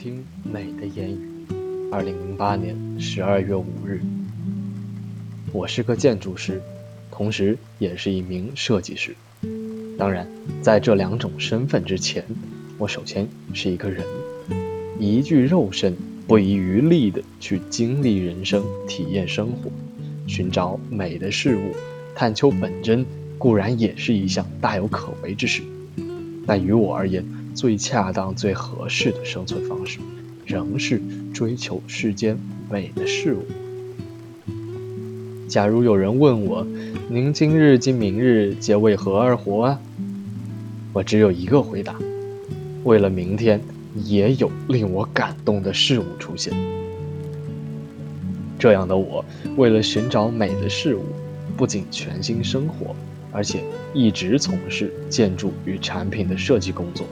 听美的言语。二零零八年十二月五日，我是个建筑师，同时也是一名设计师。当然，在这两种身份之前，我首先是一个人，一具肉身不遗余力地去经历人生、体验生活、寻找美的事物、探求本真，固然也是一项大有可为之事。但于我而言，最恰当、最合适的生存方式，仍是追求世间美的事物。假如有人问我：“您今日今明日皆为何而活啊？”我只有一个回答：为了明天也有令我感动的事物出现。这样的我，为了寻找美的事物，不仅全心生活，而且一直从事建筑与产品的设计工作。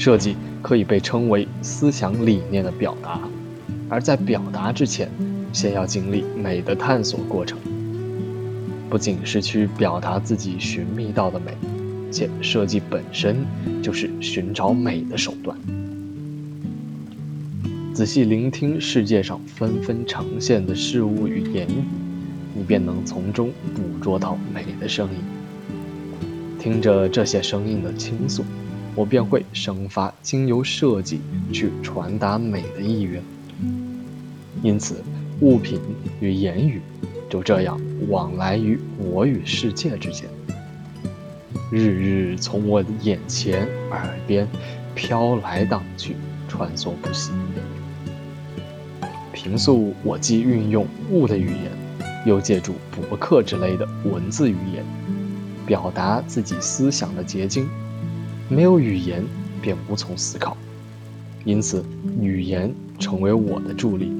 设计可以被称为思想理念的表达，而在表达之前，先要经历美的探索过程。不仅是去表达自己寻觅到的美，且设计本身就是寻找美的手段。仔细聆听世界上纷纷呈现的事物与言语，你便能从中捕捉到美的声音。听着这些声音的倾诉。我便会生发经由设计去传达美的意愿，因此物品与言语就这样往来于我与世界之间，日日从我的眼前、耳边飘来荡去，穿梭不息。平素我既运用物的语言，又借助博客之类的文字语言，表达自己思想的结晶。没有语言，便无从思考，因此语言成为我的助力。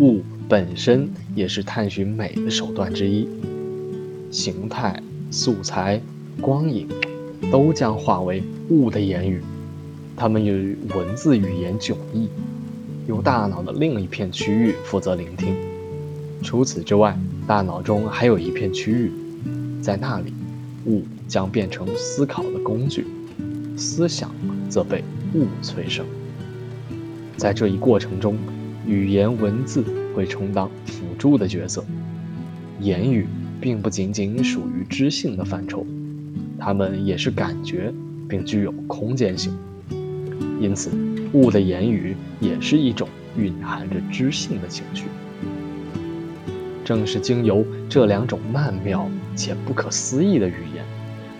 物本身也是探寻美的手段之一，形态、素材、光影，都将化为物的言语，它们与文字语言迥异，由大脑的另一片区域负责聆听。除此之外，大脑中还有一片区域，在那里。物将变成思考的工具，思想则被物催生。在这一过程中，语言文字会充当辅助的角色。言语并不仅仅属于知性的范畴，它们也是感觉，并具有空间性。因此，物的言语也是一种蕴含着知性的情绪。正是经由这两种曼妙且不可思议的语言，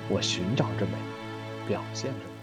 我寻找着美，表现着。